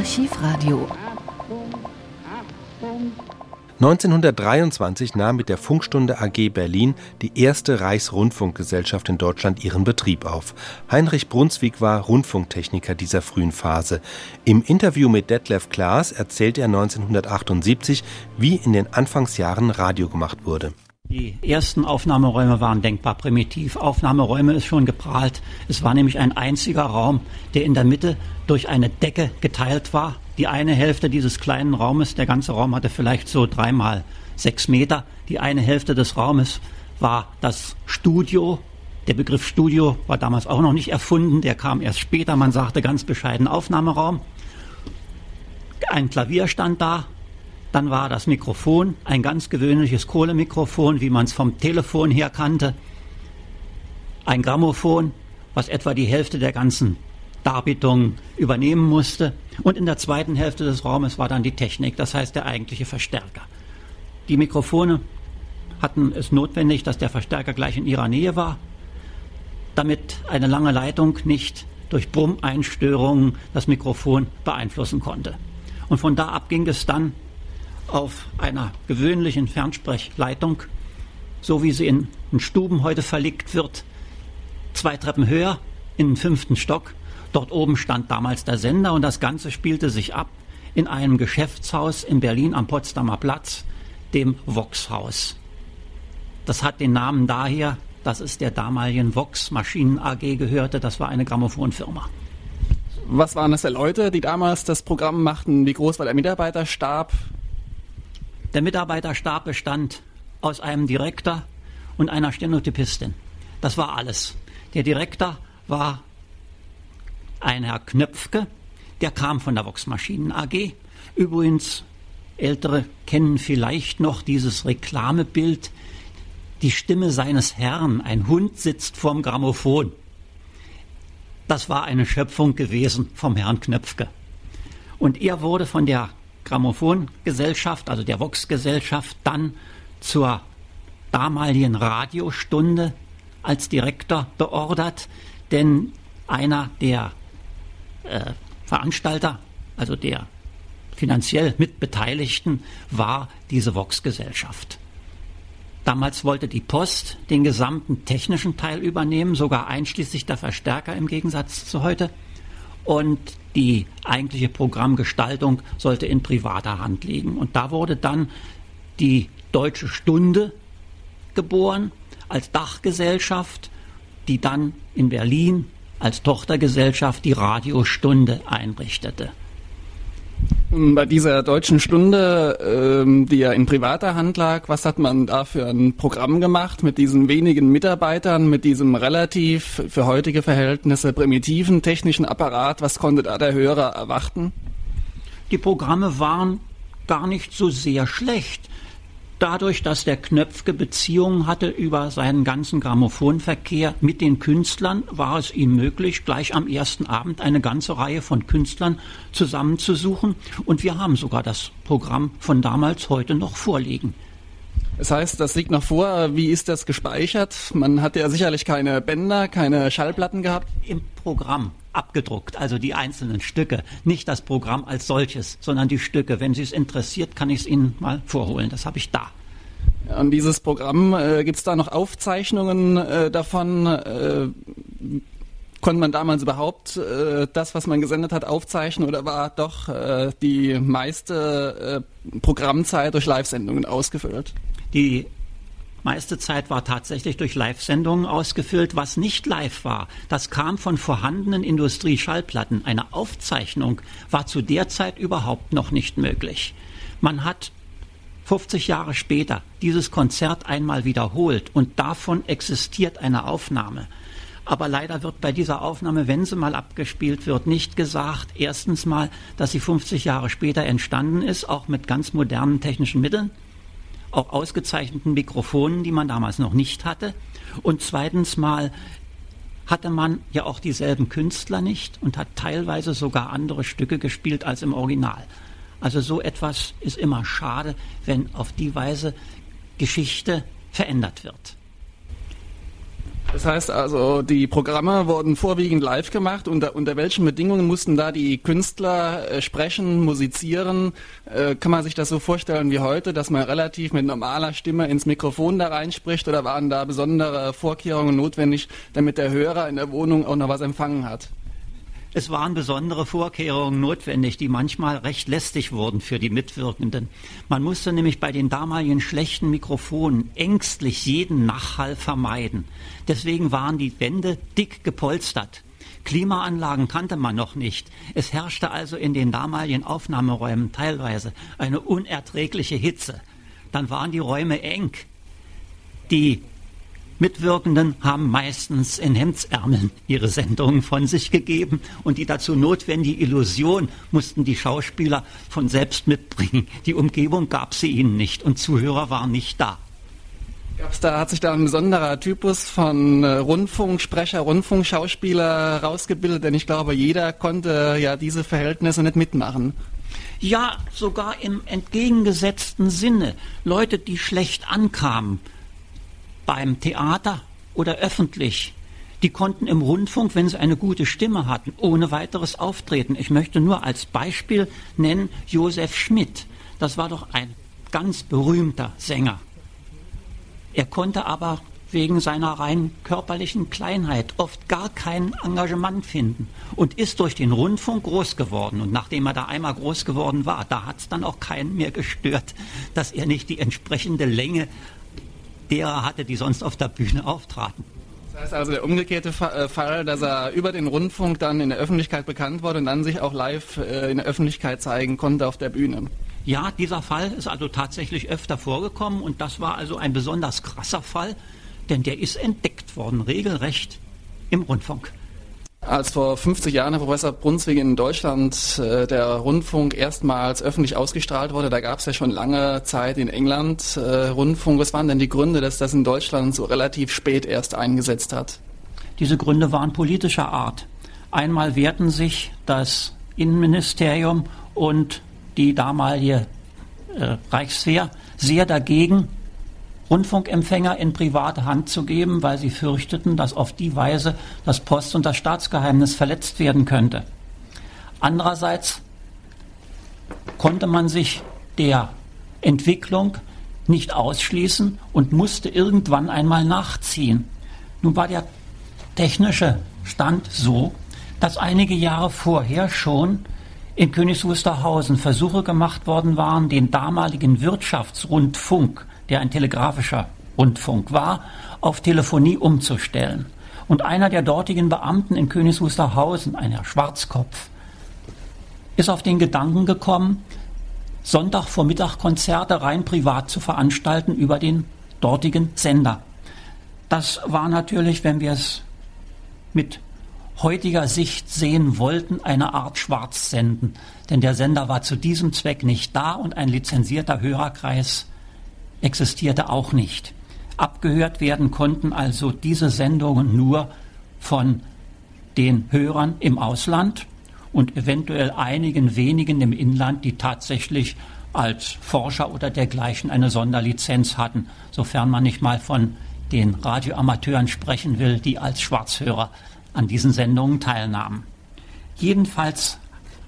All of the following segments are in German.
Archivradio. 1923 nahm mit der Funkstunde AG Berlin die erste Reichsrundfunkgesellschaft in Deutschland ihren Betrieb auf. Heinrich Brunswick war Rundfunktechniker dieser frühen Phase. Im Interview mit Detlef Klaas erzählte er 1978, wie in den Anfangsjahren Radio gemacht wurde. Die ersten Aufnahmeräume waren denkbar primitiv. Aufnahmeräume ist schon geprahlt. Es war nämlich ein einziger Raum, der in der Mitte durch eine Decke geteilt war. Die eine Hälfte dieses kleinen Raumes, der ganze Raum hatte vielleicht so dreimal sechs Meter. Die eine Hälfte des Raumes war das Studio. Der Begriff Studio war damals auch noch nicht erfunden. Der kam erst später. Man sagte ganz bescheiden Aufnahmeraum. Ein Klavier stand da, dann war das Mikrofon ein ganz gewöhnliches Kohlemikrofon, wie man es vom Telefon her kannte. Ein Grammophon, was etwa die Hälfte der ganzen Darbietung übernehmen musste. Und in der zweiten Hälfte des Raumes war dann die Technik, das heißt der eigentliche Verstärker. Die Mikrofone hatten es notwendig, dass der Verstärker gleich in ihrer Nähe war, damit eine lange Leitung nicht durch Brummeinstörungen das Mikrofon beeinflussen konnte. Und von da ab ging es dann auf einer gewöhnlichen Fernsprechlleitung, so wie sie in, in Stuben heute verlegt wird, zwei Treppen höher in den fünften Stock. Dort oben stand damals der Sender und das Ganze spielte sich ab in einem Geschäftshaus in Berlin am Potsdamer Platz, dem Vox-Haus. Das hat den Namen daher, dass es der damaligen Vox Maschinen AG gehörte. Das war eine Grammophonfirma. Was waren das für Leute, die damals das Programm machten? Wie groß war der Mitarbeiterstab? Der Mitarbeiterstab bestand aus einem Direktor und einer Stenotypistin. Das war alles. Der Direktor war ein Herr Knöpfke, der kam von der Vox Maschinen AG. Übrigens, Ältere kennen vielleicht noch dieses Reklamebild. Die Stimme seines Herrn, ein Hund sitzt vorm Grammophon. Das war eine Schöpfung gewesen vom Herrn Knöpfke. Und er wurde von der Grammophongesellschaft, also der Vox-Gesellschaft, dann zur damaligen Radiostunde als Direktor beordert, denn einer der äh, Veranstalter, also der finanziell Mitbeteiligten, war diese Vox-Gesellschaft. Damals wollte die Post den gesamten technischen Teil übernehmen, sogar einschließlich der Verstärker im Gegensatz zu heute. Und die eigentliche Programmgestaltung sollte in privater Hand liegen. Und da wurde dann die Deutsche Stunde geboren als Dachgesellschaft, die dann in Berlin als Tochtergesellschaft die Radiostunde einrichtete. Bei dieser deutschen Stunde, ähm, die ja in privater Hand lag, was hat man da für ein Programm gemacht mit diesen wenigen Mitarbeitern, mit diesem relativ für heutige Verhältnisse primitiven technischen Apparat? Was konnte da der Hörer erwarten? Die Programme waren gar nicht so sehr schlecht. Dadurch, dass der Knöpfke Beziehungen hatte über seinen ganzen Grammophonverkehr mit den Künstlern, war es ihm möglich, gleich am ersten Abend eine ganze Reihe von Künstlern zusammenzusuchen. Und wir haben sogar das Programm von damals heute noch vorliegen. Das heißt, das liegt noch vor. Wie ist das gespeichert? Man hat ja sicherlich keine Bänder, keine Schallplatten gehabt. Im Programm abgedruckt, also die einzelnen Stücke, nicht das Programm als solches, sondern die Stücke. Wenn Sie es interessiert, kann ich es Ihnen mal vorholen. Das habe ich da. An dieses Programm äh, gibt es da noch Aufzeichnungen äh, davon? Äh, konnte man damals überhaupt äh, das, was man gesendet hat, aufzeichnen oder war doch äh, die meiste äh, Programmzeit durch Live-Sendungen ausgefüllt? Die meiste Zeit war tatsächlich durch Live-Sendungen ausgefüllt. Was nicht live war, das kam von vorhandenen Industrieschallplatten. Eine Aufzeichnung war zu der Zeit überhaupt noch nicht möglich. Man hat 50 Jahre später dieses Konzert einmal wiederholt und davon existiert eine Aufnahme. Aber leider wird bei dieser Aufnahme, wenn sie mal abgespielt wird, nicht gesagt, erstens mal, dass sie 50 Jahre später entstanden ist, auch mit ganz modernen technischen Mitteln auch ausgezeichneten Mikrofonen, die man damals noch nicht hatte. Und zweitens mal hatte man ja auch dieselben Künstler nicht und hat teilweise sogar andere Stücke gespielt als im Original. Also so etwas ist immer schade, wenn auf die Weise Geschichte verändert wird. Das heißt also, die Programme wurden vorwiegend live gemacht. Unter, unter welchen Bedingungen mussten da die Künstler äh, sprechen, musizieren? Äh, kann man sich das so vorstellen wie heute, dass man relativ mit normaler Stimme ins Mikrofon da reinspricht oder waren da besondere Vorkehrungen notwendig, damit der Hörer in der Wohnung auch noch was empfangen hat? Es waren besondere Vorkehrungen notwendig, die manchmal recht lästig wurden für die Mitwirkenden. Man musste nämlich bei den damaligen schlechten Mikrofonen ängstlich jeden Nachhall vermeiden. Deswegen waren die Wände dick gepolstert. Klimaanlagen kannte man noch nicht. Es herrschte also in den damaligen Aufnahmeräumen teilweise eine unerträgliche Hitze. Dann waren die Räume eng. Die Mitwirkenden haben meistens in Hemdsärmeln ihre Sendungen von sich gegeben und die dazu notwendige Illusion mussten die Schauspieler von selbst mitbringen. Die Umgebung gab sie ihnen nicht und Zuhörer waren nicht da. Gab's da, hat sich da ein besonderer Typus von äh, Rundfunksprecher, Rundfunkschauspieler rausgebildet? Denn ich glaube, jeder konnte ja diese Verhältnisse nicht mitmachen. Ja, sogar im entgegengesetzten Sinne. Leute, die schlecht ankamen, beim Theater oder öffentlich. Die konnten im Rundfunk, wenn sie eine gute Stimme hatten, ohne weiteres auftreten. Ich möchte nur als Beispiel nennen Josef Schmidt. Das war doch ein ganz berühmter Sänger. Er konnte aber wegen seiner rein körperlichen Kleinheit oft gar kein Engagement finden und ist durch den Rundfunk groß geworden. Und nachdem er da einmal groß geworden war, da hat es dann auch keinen mehr gestört, dass er nicht die entsprechende Länge derer hatte, die sonst auf der Bühne auftraten. Das heißt also der umgekehrte äh, Fall, dass er über den Rundfunk dann in der Öffentlichkeit bekannt wurde und dann sich auch live äh, in der Öffentlichkeit zeigen konnte auf der Bühne. Ja, dieser Fall ist also tatsächlich öfter vorgekommen und das war also ein besonders krasser Fall, denn der ist entdeckt worden, regelrecht im Rundfunk. Als vor 50 Jahren, Herr Professor Brunswig, in Deutschland äh, der Rundfunk erstmals öffentlich ausgestrahlt wurde, da gab es ja schon lange Zeit in England äh, Rundfunk. Was waren denn die Gründe, dass das in Deutschland so relativ spät erst eingesetzt hat? Diese Gründe waren politischer Art. Einmal wehrten sich das Innenministerium und die damalige äh, Reichswehr sehr dagegen, Rundfunkempfänger in private Hand zu geben, weil sie fürchteten, dass auf die Weise das Post- und das Staatsgeheimnis verletzt werden könnte. Andererseits konnte man sich der Entwicklung nicht ausschließen und musste irgendwann einmal nachziehen. Nun war der technische Stand so, dass einige Jahre vorher schon in Königs Wusterhausen Versuche gemacht worden waren, den damaligen Wirtschaftsrundfunk der ein telegrafischer Rundfunk war, auf Telefonie umzustellen. Und einer der dortigen Beamten in Königs Wusterhausen, ein Herr Schwarzkopf, ist auf den Gedanken gekommen, Sonntagvormittag Konzerte rein privat zu veranstalten über den dortigen Sender. Das war natürlich, wenn wir es mit heutiger Sicht sehen wollten, eine Art Schwarzsenden. Denn der Sender war zu diesem Zweck nicht da und ein lizenzierter Hörerkreis existierte auch nicht. Abgehört werden konnten also diese Sendungen nur von den Hörern im Ausland und eventuell einigen wenigen im Inland, die tatsächlich als Forscher oder dergleichen eine Sonderlizenz hatten, sofern man nicht mal von den Radioamateuren sprechen will, die als Schwarzhörer an diesen Sendungen teilnahmen. Jedenfalls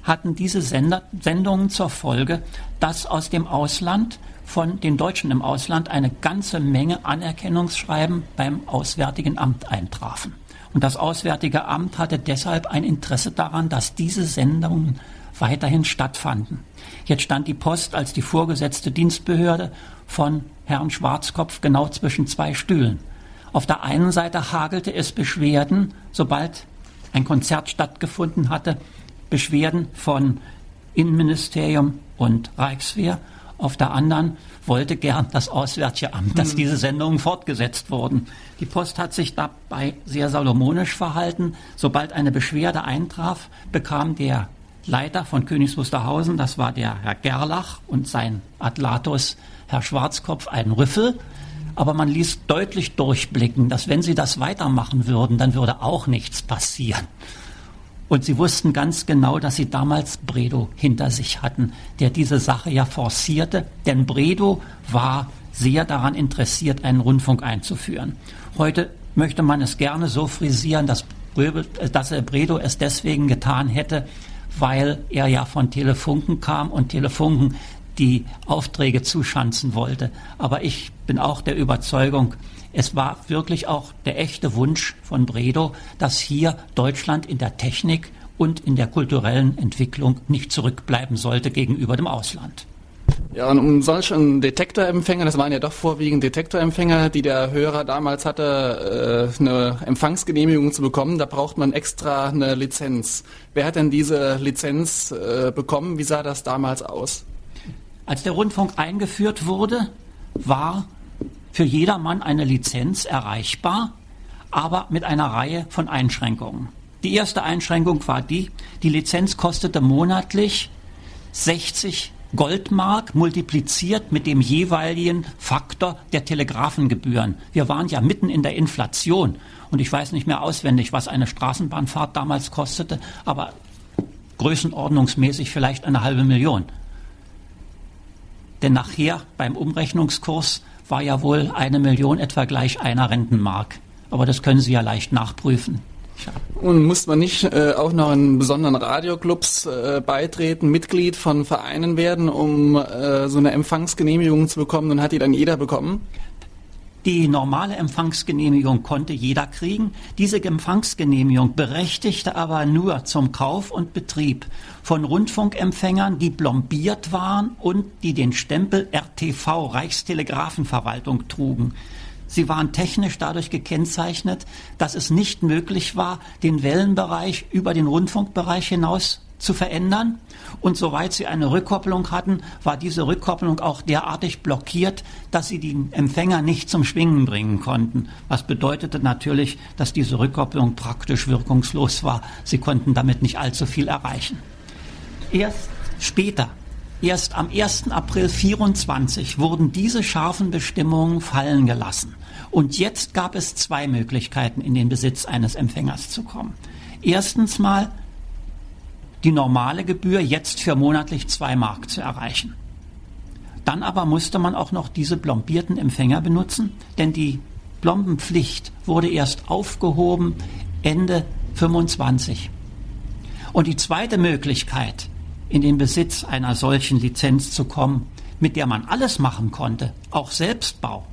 hatten diese Sender Sendungen zur Folge, dass aus dem Ausland von den Deutschen im Ausland eine ganze Menge Anerkennungsschreiben beim Auswärtigen Amt eintrafen. Und das Auswärtige Amt hatte deshalb ein Interesse daran, dass diese Sendungen weiterhin stattfanden. Jetzt stand die Post als die vorgesetzte Dienstbehörde von Herrn Schwarzkopf genau zwischen zwei Stühlen. Auf der einen Seite hagelte es Beschwerden, sobald ein Konzert stattgefunden hatte, Beschwerden von Innenministerium und Reichswehr auf der anderen wollte gern das Auswärtige Amt, dass hm. diese Sendungen fortgesetzt wurden. Die Post hat sich dabei sehr salomonisch verhalten. Sobald eine Beschwerde eintraf, bekam der Leiter von Königs Wusterhausen, das war der Herr Gerlach und sein Atlatus Herr Schwarzkopf, einen Rüffel. Aber man ließ deutlich durchblicken, dass wenn sie das weitermachen würden, dann würde auch nichts passieren. Und sie wussten ganz genau, dass sie damals Bredow hinter sich hatten, der diese Sache ja forcierte, denn Bredow war sehr daran interessiert, einen Rundfunk einzuführen. Heute möchte man es gerne so frisieren, dass, dass Bredow es deswegen getan hätte, weil er ja von Telefunken kam und Telefunken die Aufträge zuschanzen wollte. Aber ich bin auch der Überzeugung, es war wirklich auch der echte Wunsch von Bredow, dass hier Deutschland in der Technik und in der kulturellen Entwicklung nicht zurückbleiben sollte gegenüber dem Ausland. Ja, und um solchen Detektorempfänger, das waren ja doch vorwiegend Detektorempfänger, die der Hörer damals hatte, äh, eine Empfangsgenehmigung zu bekommen, da braucht man extra eine Lizenz. Wer hat denn diese Lizenz äh, bekommen? Wie sah das damals aus? Als der Rundfunk eingeführt wurde, war für jedermann eine Lizenz erreichbar, aber mit einer Reihe von Einschränkungen. Die erste Einschränkung war die, die Lizenz kostete monatlich 60 Goldmark multipliziert mit dem jeweiligen Faktor der Telegrafengebühren. Wir waren ja mitten in der Inflation und ich weiß nicht mehr auswendig, was eine Straßenbahnfahrt damals kostete, aber größenordnungsmäßig vielleicht eine halbe Million. Denn nachher beim Umrechnungskurs war ja wohl eine Million etwa gleich einer Rentenmark. Aber das können Sie ja leicht nachprüfen. Und muss man nicht äh, auch noch in besonderen Radioclubs äh, beitreten, Mitglied von Vereinen werden, um äh, so eine Empfangsgenehmigung zu bekommen? Und hat die dann jeder bekommen? Die normale Empfangsgenehmigung konnte jeder kriegen. Diese Empfangsgenehmigung berechtigte aber nur zum Kauf und Betrieb von Rundfunkempfängern, die plombiert waren und die den Stempel RTV Reichstelegrafenverwaltung trugen. Sie waren technisch dadurch gekennzeichnet, dass es nicht möglich war, den Wellenbereich über den Rundfunkbereich hinaus zu verändern. Und soweit sie eine Rückkopplung hatten, war diese Rückkopplung auch derartig blockiert, dass sie den Empfänger nicht zum Schwingen bringen konnten. Was bedeutete natürlich, dass diese Rückkopplung praktisch wirkungslos war. Sie konnten damit nicht allzu viel erreichen. Erst später Erst am 1. April 24 wurden diese scharfen Bestimmungen fallen gelassen. Und jetzt gab es zwei Möglichkeiten, in den Besitz eines Empfängers zu kommen. Erstens mal die normale Gebühr jetzt für monatlich zwei Mark zu erreichen. Dann aber musste man auch noch diese plombierten Empfänger benutzen, denn die Plombenpflicht wurde erst aufgehoben Ende 25. Und die zweite Möglichkeit, in den Besitz einer solchen Lizenz zu kommen, mit der man alles machen konnte, auch Selbstbau,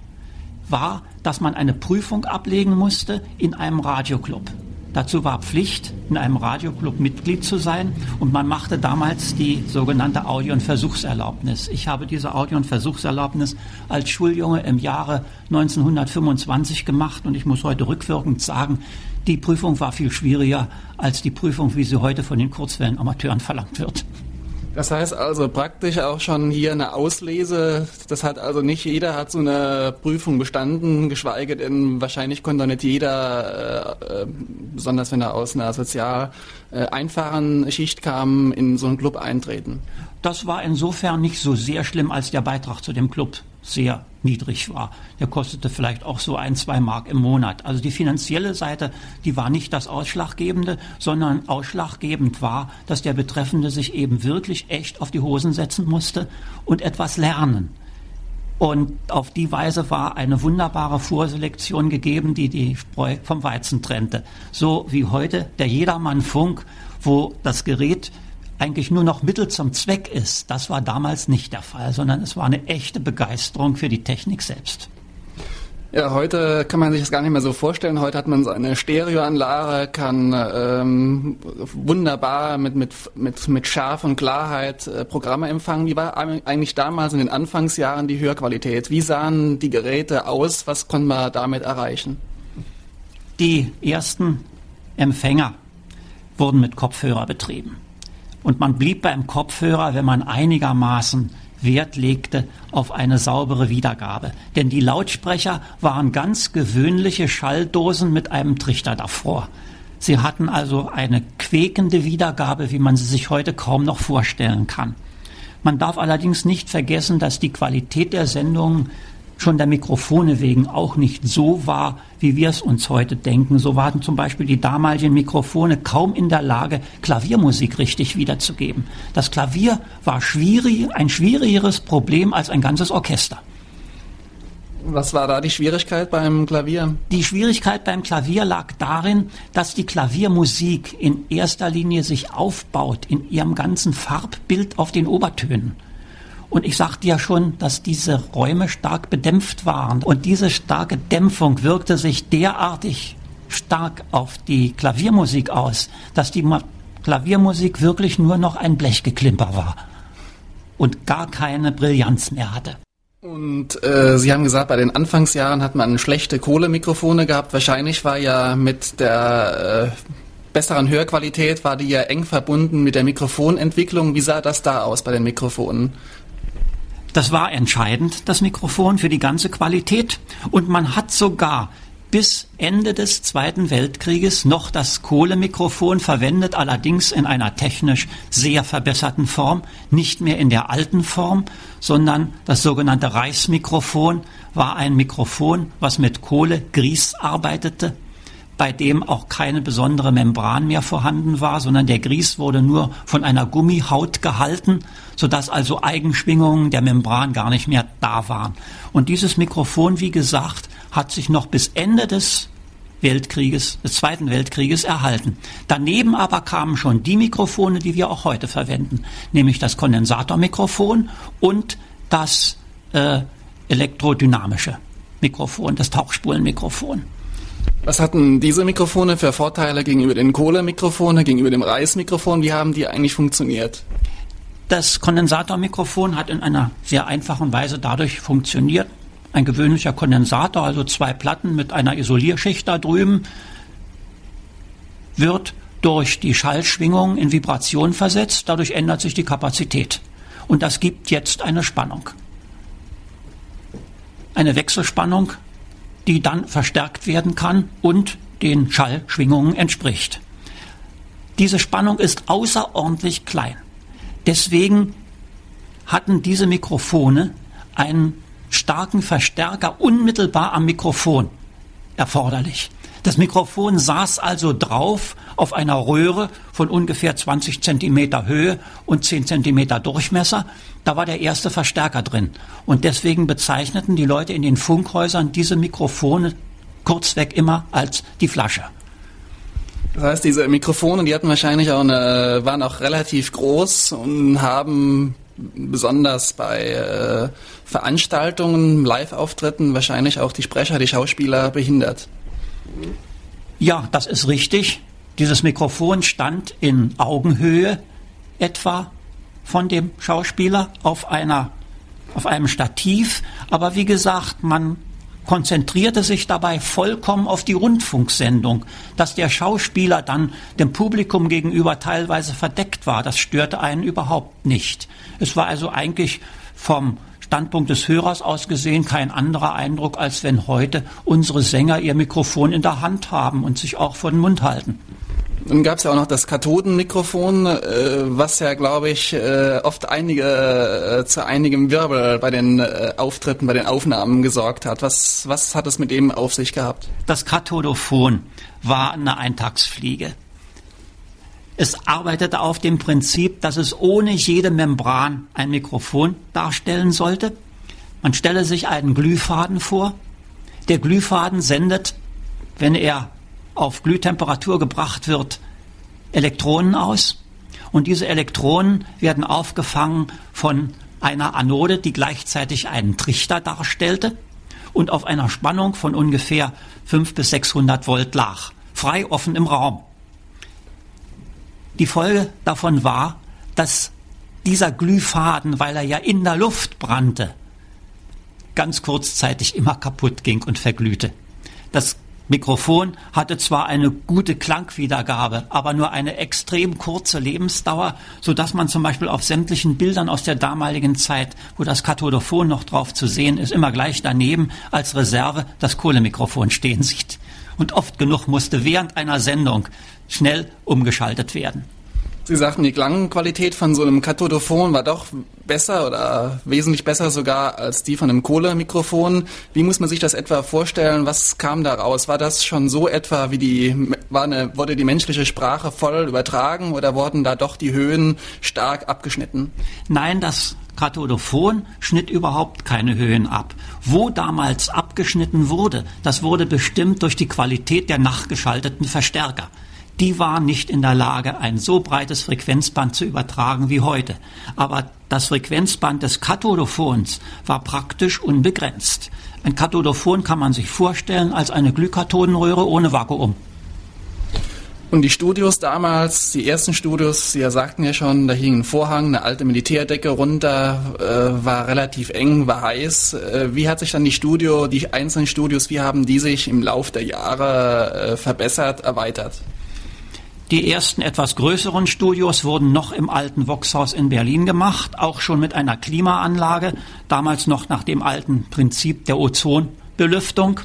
war, dass man eine Prüfung ablegen musste in einem Radioclub. Dazu war Pflicht, in einem Radioclub Mitglied zu sein und man machte damals die sogenannte Audio- und Versuchserlaubnis. Ich habe diese Audio- und Versuchserlaubnis als Schuljunge im Jahre 1925 gemacht und ich muss heute rückwirkend sagen, die Prüfung war viel schwieriger als die Prüfung, wie sie heute von den Kurzwellenamateuren verlangt wird. Das heißt also praktisch auch schon hier eine Auslese. Das hat also nicht jeder hat so eine Prüfung bestanden, geschweige denn wahrscheinlich konnte nicht jeder, äh, äh, besonders wenn er aus einer sozial äh, einfachen Schicht kam, in so einen Club eintreten. Das war insofern nicht so sehr schlimm, als der Beitrag zu dem Club sehr niedrig war. Der kostete vielleicht auch so ein, zwei Mark im Monat. Also die finanzielle Seite, die war nicht das Ausschlaggebende, sondern ausschlaggebend war, dass der Betreffende sich eben wirklich echt auf die Hosen setzen musste und etwas lernen. Und auf die Weise war eine wunderbare Vorselektion gegeben, die die Spreu vom Weizen trennte. So wie heute der Jedermann-Funk, wo das Gerät eigentlich nur noch Mittel zum Zweck ist, das war damals nicht der Fall, sondern es war eine echte Begeisterung für die Technik selbst. Ja, heute kann man sich das gar nicht mehr so vorstellen. Heute hat man so eine Stereoanlage, kann ähm, wunderbar mit, mit, mit, mit Schärfe und Klarheit äh, Programme empfangen. Wie war eigentlich damals in den Anfangsjahren die Hörqualität? Wie sahen die Geräte aus? Was konnte man damit erreichen? Die ersten Empfänger wurden mit Kopfhörer betrieben. Und man blieb beim Kopfhörer, wenn man einigermaßen Wert legte auf eine saubere Wiedergabe. Denn die Lautsprecher waren ganz gewöhnliche Schalldosen mit einem Trichter davor. Sie hatten also eine quäkende Wiedergabe, wie man sie sich heute kaum noch vorstellen kann. Man darf allerdings nicht vergessen, dass die Qualität der Sendungen schon der Mikrofone wegen auch nicht so war, wie wir es uns heute denken. So waren zum Beispiel die damaligen Mikrofone kaum in der Lage, Klaviermusik richtig wiederzugeben. Das Klavier war schwierig, ein schwierigeres Problem als ein ganzes Orchester. Was war da die Schwierigkeit beim Klavier? Die Schwierigkeit beim Klavier lag darin, dass die Klaviermusik in erster Linie sich aufbaut in ihrem ganzen Farbbild auf den Obertönen. Und ich sagte ja schon, dass diese Räume stark bedämpft waren. Und diese starke Dämpfung wirkte sich derartig stark auf die Klaviermusik aus, dass die Klaviermusik wirklich nur noch ein Blechgeklimper war und gar keine Brillanz mehr hatte. Und äh, Sie haben gesagt, bei den Anfangsjahren hat man schlechte Kohlemikrofone gehabt. Wahrscheinlich war ja mit der äh, besseren Hörqualität, war die ja eng verbunden mit der Mikrofonentwicklung. Wie sah das da aus bei den Mikrofonen? Das war entscheidend, das Mikrofon, für die ganze Qualität. Und man hat sogar bis Ende des Zweiten Weltkrieges noch das Kohlemikrofon verwendet, allerdings in einer technisch sehr verbesserten Form, nicht mehr in der alten Form, sondern das sogenannte Reichsmikrofon war ein Mikrofon, was mit Kohle, Grieß arbeitete, bei dem auch keine besondere Membran mehr vorhanden war, sondern der Grieß wurde nur von einer Gummihaut gehalten, sodass also Eigenschwingungen der Membran gar nicht mehr da waren. Und dieses Mikrofon, wie gesagt, hat sich noch bis Ende des Weltkrieges, des Zweiten Weltkrieges erhalten. Daneben aber kamen schon die Mikrofone, die wir auch heute verwenden, nämlich das Kondensatormikrofon und das äh, elektrodynamische Mikrofon, das Tauchspulenmikrofon. Was hatten diese Mikrofone für Vorteile gegenüber den Kohlemikrofonen, gegenüber dem Reismikrofon? Wie haben die eigentlich funktioniert? Das Kondensatormikrofon hat in einer sehr einfachen Weise dadurch funktioniert, ein gewöhnlicher Kondensator, also zwei Platten mit einer Isolierschicht da drüben, wird durch die Schallschwingung in Vibration versetzt. Dadurch ändert sich die Kapazität. Und das gibt jetzt eine Spannung. Eine Wechselspannung, die dann verstärkt werden kann und den Schallschwingungen entspricht. Diese Spannung ist außerordentlich klein. Deswegen hatten diese Mikrofone einen starken Verstärker unmittelbar am Mikrofon erforderlich. Das Mikrofon saß also drauf auf einer Röhre von ungefähr 20 Zentimeter Höhe und 10 Zentimeter Durchmesser. Da war der erste Verstärker drin. Und deswegen bezeichneten die Leute in den Funkhäusern diese Mikrofone kurzweg immer als die Flasche. Das heißt, diese Mikrofone, die hatten wahrscheinlich auch eine, waren auch relativ groß und haben besonders bei äh, Veranstaltungen, Live-Auftritten wahrscheinlich auch die Sprecher, die Schauspieler behindert. Ja, das ist richtig. Dieses Mikrofon stand in Augenhöhe etwa von dem Schauspieler auf einer auf einem Stativ, aber wie gesagt, man konzentrierte sich dabei vollkommen auf die Rundfunksendung. Dass der Schauspieler dann dem Publikum gegenüber teilweise verdeckt war, das störte einen überhaupt nicht. Es war also eigentlich vom Standpunkt des Hörers aus gesehen kein anderer Eindruck, als wenn heute unsere Sänger ihr Mikrofon in der Hand haben und sich auch vor den Mund halten. Dann gab es ja auch noch das Kathodenmikrofon, äh, was ja, glaube ich, äh, oft einige äh, zu einigem Wirbel bei den Auftritten, bei den Aufnahmen gesorgt hat. Was, was hat es mit dem auf sich gehabt? Das Kathodophon war eine Eintagsfliege. Es arbeitete auf dem Prinzip, dass es ohne jede Membran ein Mikrofon darstellen sollte. Man stelle sich einen Glühfaden vor. Der Glühfaden sendet, wenn er auf Glühtemperatur gebracht wird, Elektronen aus. Und diese Elektronen werden aufgefangen von einer Anode, die gleichzeitig einen Trichter darstellte und auf einer Spannung von ungefähr 5 bis 600 Volt lag, frei offen im Raum. Die Folge davon war, dass dieser Glühfaden, weil er ja in der Luft brannte, ganz kurzzeitig immer kaputt ging und verglühte. Das Mikrofon hatte zwar eine gute Klangwiedergabe, aber nur eine extrem kurze Lebensdauer, so dass man zum Beispiel auf sämtlichen Bildern aus der damaligen Zeit, wo das Kathodophon noch drauf zu sehen ist, immer gleich daneben als Reserve das Kohlemikrofon stehen sieht. Und oft genug musste während einer Sendung schnell umgeschaltet werden. Sie sagten, die Klangqualität von so einem Kathodophon war doch besser oder wesentlich besser sogar als die von einem Kohlemikrofon. Wie muss man sich das etwa vorstellen? Was kam da raus? War das schon so etwa wie die, war eine, wurde die menschliche Sprache voll übertragen oder wurden da doch die Höhen stark abgeschnitten? Nein, das Kathodophon schnitt überhaupt keine Höhen ab. Wo damals abgeschnitten wurde, das wurde bestimmt durch die Qualität der nachgeschalteten Verstärker. Die waren nicht in der Lage, ein so breites Frequenzband zu übertragen wie heute. Aber das Frequenzband des Kathodophons war praktisch unbegrenzt. Ein Kathodophon kann man sich vorstellen als eine Glykathodenröhre ohne Vakuum. Und die Studios damals, die ersten Studios, Sie ja sagten ja schon, da hing ein Vorhang, eine alte Militärdecke runter, äh, war relativ eng, war heiß. Äh, wie hat sich dann die Studio, die einzelnen Studios, wie haben die sich im Lauf der Jahre äh, verbessert, erweitert? Die ersten etwas größeren Studios wurden noch im alten Voxhaus in Berlin gemacht, auch schon mit einer Klimaanlage, damals noch nach dem alten Prinzip der Ozonbelüftung.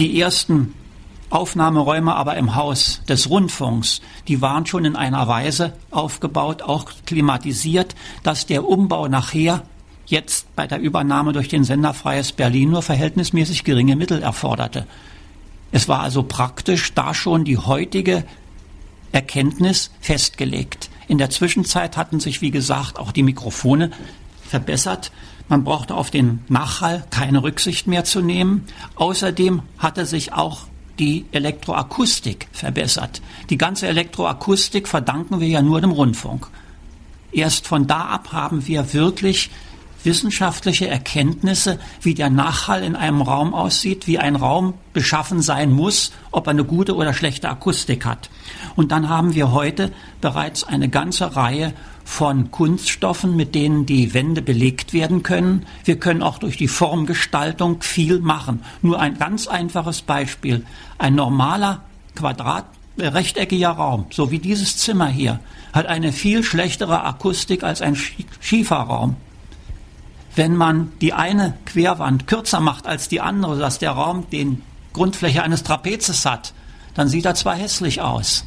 Die ersten Aufnahmeräume aber im Haus des Rundfunks, die waren schon in einer Weise aufgebaut, auch klimatisiert, dass der Umbau nachher jetzt bei der Übernahme durch den Sender Freies Berlin nur verhältnismäßig geringe Mittel erforderte. Es war also praktisch da schon die heutige Erkenntnis festgelegt. In der Zwischenzeit hatten sich, wie gesagt, auch die Mikrofone verbessert. Man brauchte auf den Nachhall keine Rücksicht mehr zu nehmen. Außerdem hatte sich auch die Elektroakustik verbessert. Die ganze Elektroakustik verdanken wir ja nur dem Rundfunk. Erst von da ab haben wir wirklich wissenschaftliche Erkenntnisse, wie der Nachhall in einem Raum aussieht, wie ein Raum beschaffen sein muss, ob er eine gute oder schlechte Akustik hat. Und dann haben wir heute bereits eine ganze Reihe von Kunststoffen, mit denen die Wände belegt werden können. Wir können auch durch die Formgestaltung viel machen. Nur ein ganz einfaches Beispiel. Ein normaler Quadrat, äh, rechteckiger Raum, so wie dieses Zimmer hier, hat eine viel schlechtere Akustik als ein Schieferraum. Wenn man die eine Querwand kürzer macht als die andere, dass der Raum den Grundfläche eines Trapezes hat, dann sieht er zwar hässlich aus,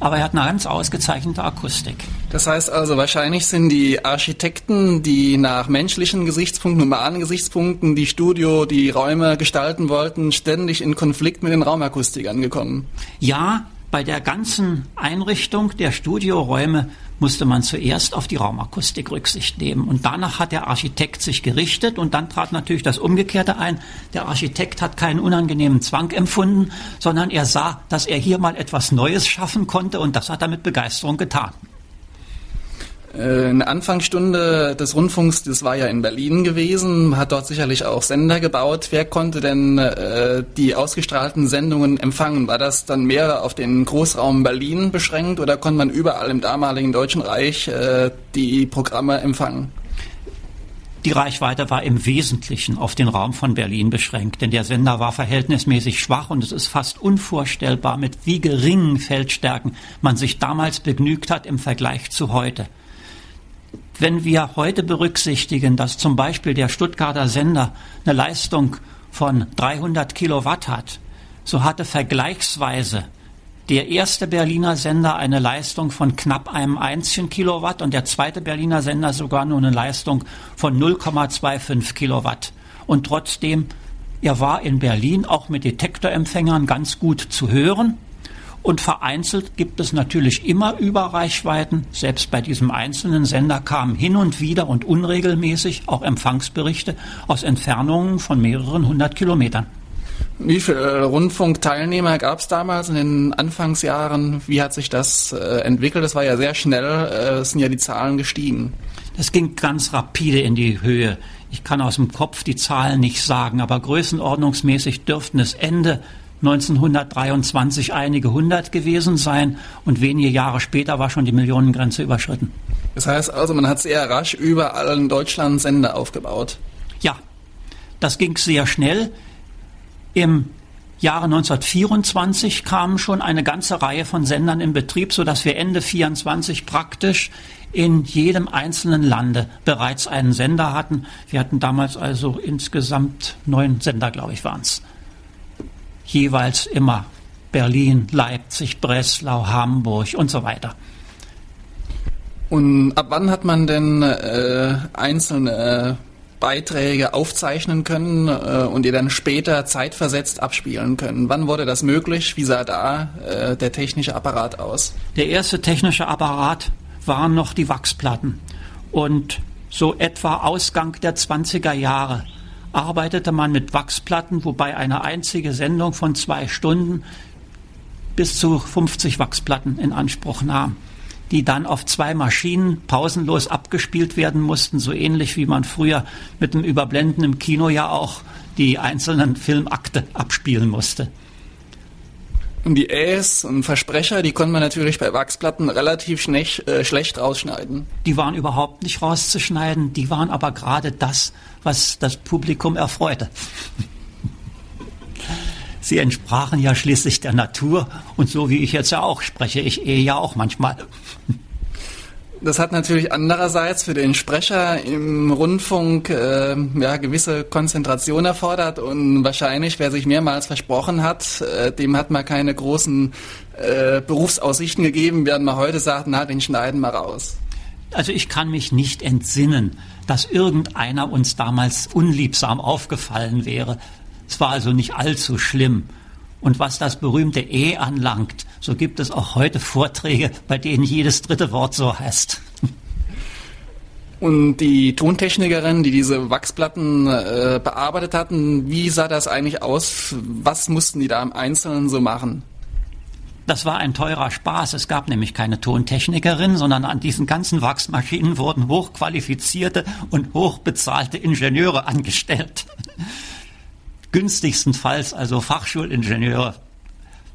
aber er hat eine ganz ausgezeichnete Akustik. Das heißt also, wahrscheinlich sind die Architekten, die nach menschlichen Gesichtspunkten, humanen Gesichtspunkten die Studio, die Räume gestalten wollten, ständig in Konflikt mit den Raumakustikern gekommen. Ja, bei der ganzen Einrichtung der Studioräume musste man zuerst auf die Raumakustik Rücksicht nehmen. Und danach hat der Architekt sich gerichtet und dann trat natürlich das Umgekehrte ein. Der Architekt hat keinen unangenehmen Zwang empfunden, sondern er sah, dass er hier mal etwas Neues schaffen konnte und das hat er mit Begeisterung getan. Äh, eine Anfangsstunde des Rundfunks, das war ja in Berlin gewesen, hat dort sicherlich auch Sender gebaut. Wer konnte denn äh, die ausgestrahlten Sendungen empfangen? War das dann mehr auf den Großraum Berlin beschränkt oder konnte man überall im damaligen Deutschen Reich äh, die Programme empfangen? Die Reichweite war im Wesentlichen auf den Raum von Berlin beschränkt, denn der Sender war verhältnismäßig schwach und es ist fast unvorstellbar, mit wie geringen Feldstärken man sich damals begnügt hat im Vergleich zu heute. Wenn wir heute berücksichtigen, dass zum Beispiel der Stuttgarter Sender eine Leistung von 300 Kilowatt hat, so hatte vergleichsweise der erste Berliner Sender eine Leistung von knapp einem einzigen Kilowatt und der zweite Berliner Sender sogar nur eine Leistung von 0,25 Kilowatt. Und trotzdem, er war in Berlin auch mit Detektorempfängern ganz gut zu hören. Und vereinzelt gibt es natürlich immer Überreichweiten. Selbst bei diesem einzelnen Sender kamen hin und wieder und unregelmäßig auch Empfangsberichte aus Entfernungen von mehreren hundert Kilometern. Wie viele äh, Rundfunkteilnehmer gab es damals in den Anfangsjahren? Wie hat sich das äh, entwickelt? Das war ja sehr schnell, äh, sind ja die Zahlen gestiegen. Das ging ganz rapide in die Höhe. Ich kann aus dem Kopf die Zahlen nicht sagen, aber größenordnungsmäßig dürften es Ende 1923 einige hundert gewesen sein und wenige Jahre später war schon die Millionengrenze überschritten. Das heißt also, man hat sehr rasch überall in Deutschland Sender aufgebaut. Ja, das ging sehr schnell. Im Jahre 1924 kamen schon eine ganze Reihe von Sendern in Betrieb, sodass wir Ende 24 praktisch in jedem einzelnen Lande bereits einen Sender hatten. Wir hatten damals also insgesamt neun Sender, glaube ich, waren es jeweils immer Berlin, Leipzig, Breslau, Hamburg und so weiter. Und ab wann hat man denn äh, einzelne Beiträge aufzeichnen können äh, und die dann später zeitversetzt abspielen können? Wann wurde das möglich? Wie sah da äh, der technische Apparat aus? Der erste technische Apparat waren noch die Wachsplatten. Und so etwa Ausgang der 20er Jahre, arbeitete man mit Wachsplatten, wobei eine einzige Sendung von zwei Stunden bis zu 50 Wachsplatten in Anspruch nahm, die dann auf zwei Maschinen pausenlos abgespielt werden mussten, so ähnlich wie man früher mit dem Überblenden im Kino ja auch die einzelnen Filmakte abspielen musste. Und die Äs und Versprecher, die konnte man natürlich bei Wachsplatten relativ schnech, äh, schlecht rausschneiden. Die waren überhaupt nicht rauszuschneiden, die waren aber gerade das, was das Publikum erfreute. Sie entsprachen ja schließlich der Natur und so wie ich jetzt ja auch spreche, ich ehe ja auch manchmal. Das hat natürlich andererseits für den Sprecher im Rundfunk äh, ja, gewisse Konzentration erfordert und wahrscheinlich, wer sich mehrmals versprochen hat, äh, dem hat man keine großen äh, Berufsaussichten gegeben, während man heute sagt, na, den schneiden wir raus. Also ich kann mich nicht entsinnen, dass irgendeiner uns damals unliebsam aufgefallen wäre. Es war also nicht allzu schlimm. Und was das berühmte E anlangt, so gibt es auch heute Vorträge, bei denen jedes dritte Wort so heißt. Und die Tontechnikerin, die diese Wachsplatten äh, bearbeitet hatten, wie sah das eigentlich aus? Was mussten die da im Einzelnen so machen? Das war ein teurer Spaß. Es gab nämlich keine Tontechnikerin, sondern an diesen ganzen Wachsmaschinen wurden hochqualifizierte und hochbezahlte Ingenieure angestellt günstigstenfalls also Fachschulingenieure.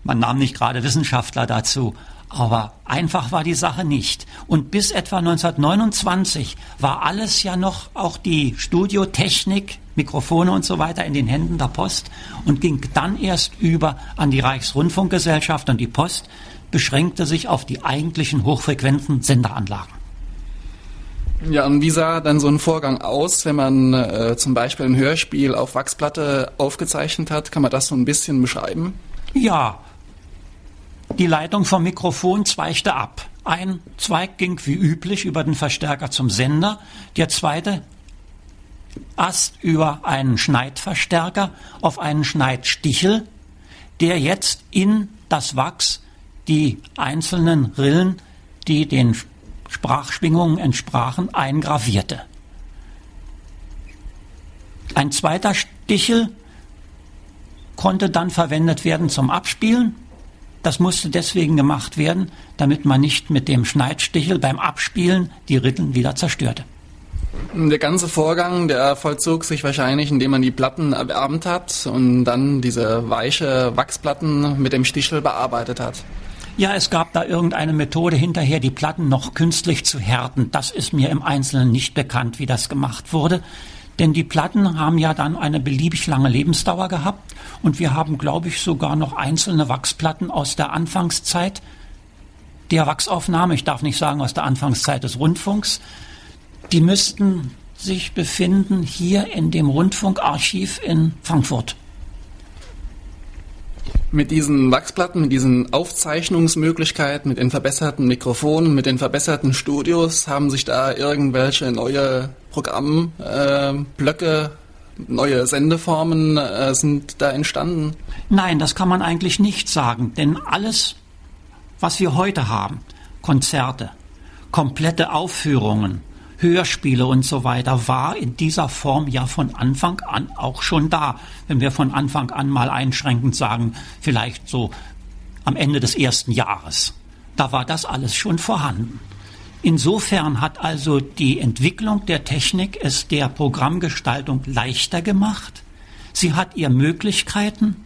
Man nahm nicht gerade Wissenschaftler dazu. Aber einfach war die Sache nicht. Und bis etwa 1929 war alles ja noch, auch die Studiotechnik, Mikrofone und so weiter in den Händen der Post und ging dann erst über an die Reichsrundfunkgesellschaft und die Post beschränkte sich auf die eigentlichen hochfrequenten Senderanlagen. Ja, und wie sah dann so ein Vorgang aus, wenn man äh, zum Beispiel ein Hörspiel auf Wachsplatte aufgezeichnet hat? Kann man das so ein bisschen beschreiben? Ja. Die Leitung vom Mikrofon zweigte ab. Ein Zweig ging wie üblich über den Verstärker zum Sender, der zweite Ast über einen Schneidverstärker auf einen Schneidstichel, der jetzt in das Wachs die einzelnen Rillen, die den Sprachschwingungen entsprachen, eingravierte. Ein zweiter Stichel konnte dann verwendet werden zum Abspielen. Das musste deswegen gemacht werden, damit man nicht mit dem Schneidstichel beim Abspielen die Ritteln wieder zerstörte. Der ganze Vorgang, der vollzog sich wahrscheinlich, indem man die Platten erwärmt hat und dann diese weiche Wachsplatten mit dem Stichel bearbeitet hat. Ja, es gab da irgendeine Methode hinterher, die Platten noch künstlich zu härten. Das ist mir im Einzelnen nicht bekannt, wie das gemacht wurde. Denn die Platten haben ja dann eine beliebig lange Lebensdauer gehabt und wir haben, glaube ich, sogar noch einzelne Wachsplatten aus der Anfangszeit der Wachsaufnahme, ich darf nicht sagen aus der Anfangszeit des Rundfunks, die müssten sich befinden hier in dem Rundfunkarchiv in Frankfurt mit diesen Wachsplatten, mit diesen Aufzeichnungsmöglichkeiten, mit den verbesserten Mikrofonen, mit den verbesserten Studios, haben sich da irgendwelche neue Programmblöcke, äh, neue Sendeformen äh, sind da entstanden? Nein, das kann man eigentlich nicht sagen, denn alles, was wir heute haben, Konzerte, komplette Aufführungen, Hörspiele und so weiter war in dieser Form ja von Anfang an auch schon da. Wenn wir von Anfang an mal einschränkend sagen, vielleicht so am Ende des ersten Jahres. Da war das alles schon vorhanden. Insofern hat also die Entwicklung der Technik es der Programmgestaltung leichter gemacht. Sie hat ihr Möglichkeiten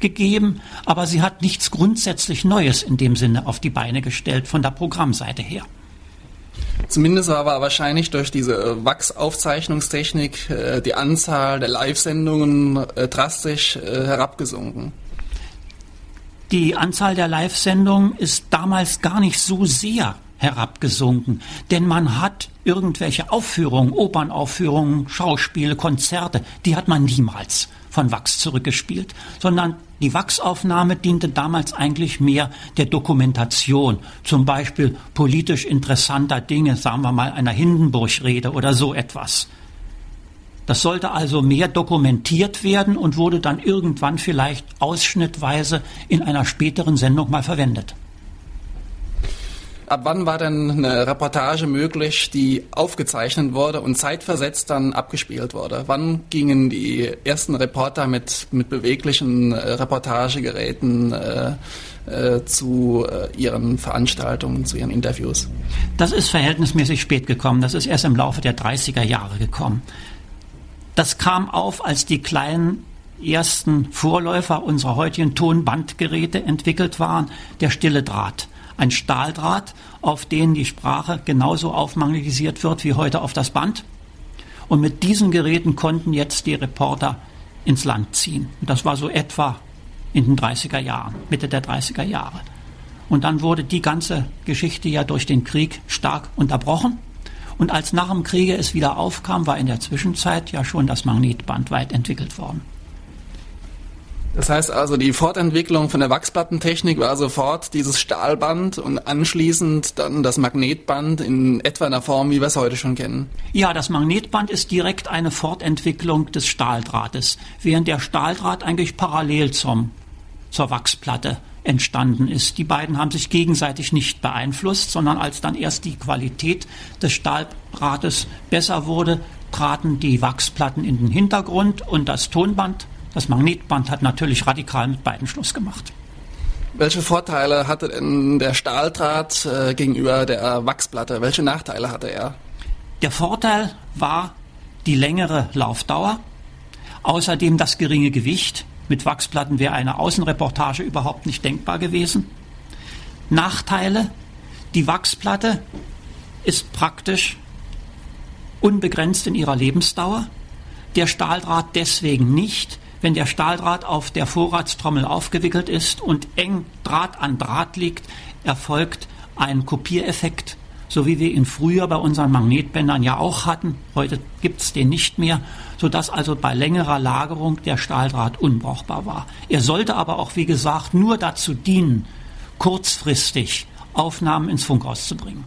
gegeben, aber sie hat nichts grundsätzlich Neues in dem Sinne auf die Beine gestellt von der Programmseite her. Zumindest war wahrscheinlich durch diese äh, Wachsaufzeichnungstechnik äh, die Anzahl der Live-Sendungen äh, drastisch herabgesunken. Die Anzahl der Live-Sendungen ist damals gar nicht so sehr herabgesunken, denn man hat irgendwelche Aufführungen, Opernaufführungen, Schauspiele, Konzerte, die hat man niemals von Wachs zurückgespielt, sondern die Wachsaufnahme diente damals eigentlich mehr der Dokumentation, zum Beispiel politisch interessanter Dinge, sagen wir mal einer Hindenburg-Rede oder so etwas. Das sollte also mehr dokumentiert werden und wurde dann irgendwann vielleicht ausschnittweise in einer späteren Sendung mal verwendet. Ab wann war denn eine Reportage möglich, die aufgezeichnet wurde und zeitversetzt dann abgespielt wurde? Wann gingen die ersten Reporter mit, mit beweglichen äh, Reportagegeräten äh, äh, zu äh, ihren Veranstaltungen, zu ihren Interviews? Das ist verhältnismäßig spät gekommen. Das ist erst im Laufe der 30er Jahre gekommen. Das kam auf, als die kleinen ersten Vorläufer unserer heutigen Tonbandgeräte entwickelt waren, der stille Draht ein Stahldraht, auf den die Sprache genauso aufmagnetisiert wird wie heute auf das Band. Und mit diesen Geräten konnten jetzt die Reporter ins Land ziehen. Und das war so etwa in den 30er Jahren, Mitte der 30er Jahre. Und dann wurde die ganze Geschichte ja durch den Krieg stark unterbrochen. Und als nach dem Kriege es wieder aufkam, war in der Zwischenzeit ja schon das Magnetband weit entwickelt worden. Das heißt also, die Fortentwicklung von der Wachsplattentechnik war sofort dieses Stahlband und anschließend dann das Magnetband in etwa einer Form, wie wir es heute schon kennen. Ja, das Magnetband ist direkt eine Fortentwicklung des Stahldrahtes, während der Stahldraht eigentlich parallel zum, zur Wachsplatte entstanden ist. Die beiden haben sich gegenseitig nicht beeinflusst, sondern als dann erst die Qualität des Stahldrahtes besser wurde, traten die Wachsplatten in den Hintergrund und das Tonband das Magnetband hat natürlich radikal mit beiden Schluss gemacht. Welche Vorteile hatte denn der Stahldraht äh, gegenüber der Wachsplatte? Welche Nachteile hatte er? Der Vorteil war die längere Laufdauer, außerdem das geringe Gewicht. Mit Wachsplatten wäre eine Außenreportage überhaupt nicht denkbar gewesen. Nachteile, die Wachsplatte ist praktisch unbegrenzt in ihrer Lebensdauer, der Stahldraht deswegen nicht, wenn der Stahldraht auf der Vorratstrommel aufgewickelt ist und eng Draht an Draht liegt, erfolgt ein Kopiereffekt, so wie wir ihn früher bei unseren Magnetbändern ja auch hatten. Heute gibt es den nicht mehr, sodass also bei längerer Lagerung der Stahldraht unbrauchbar war. Er sollte aber auch, wie gesagt, nur dazu dienen, kurzfristig Aufnahmen ins Funkhaus zu bringen.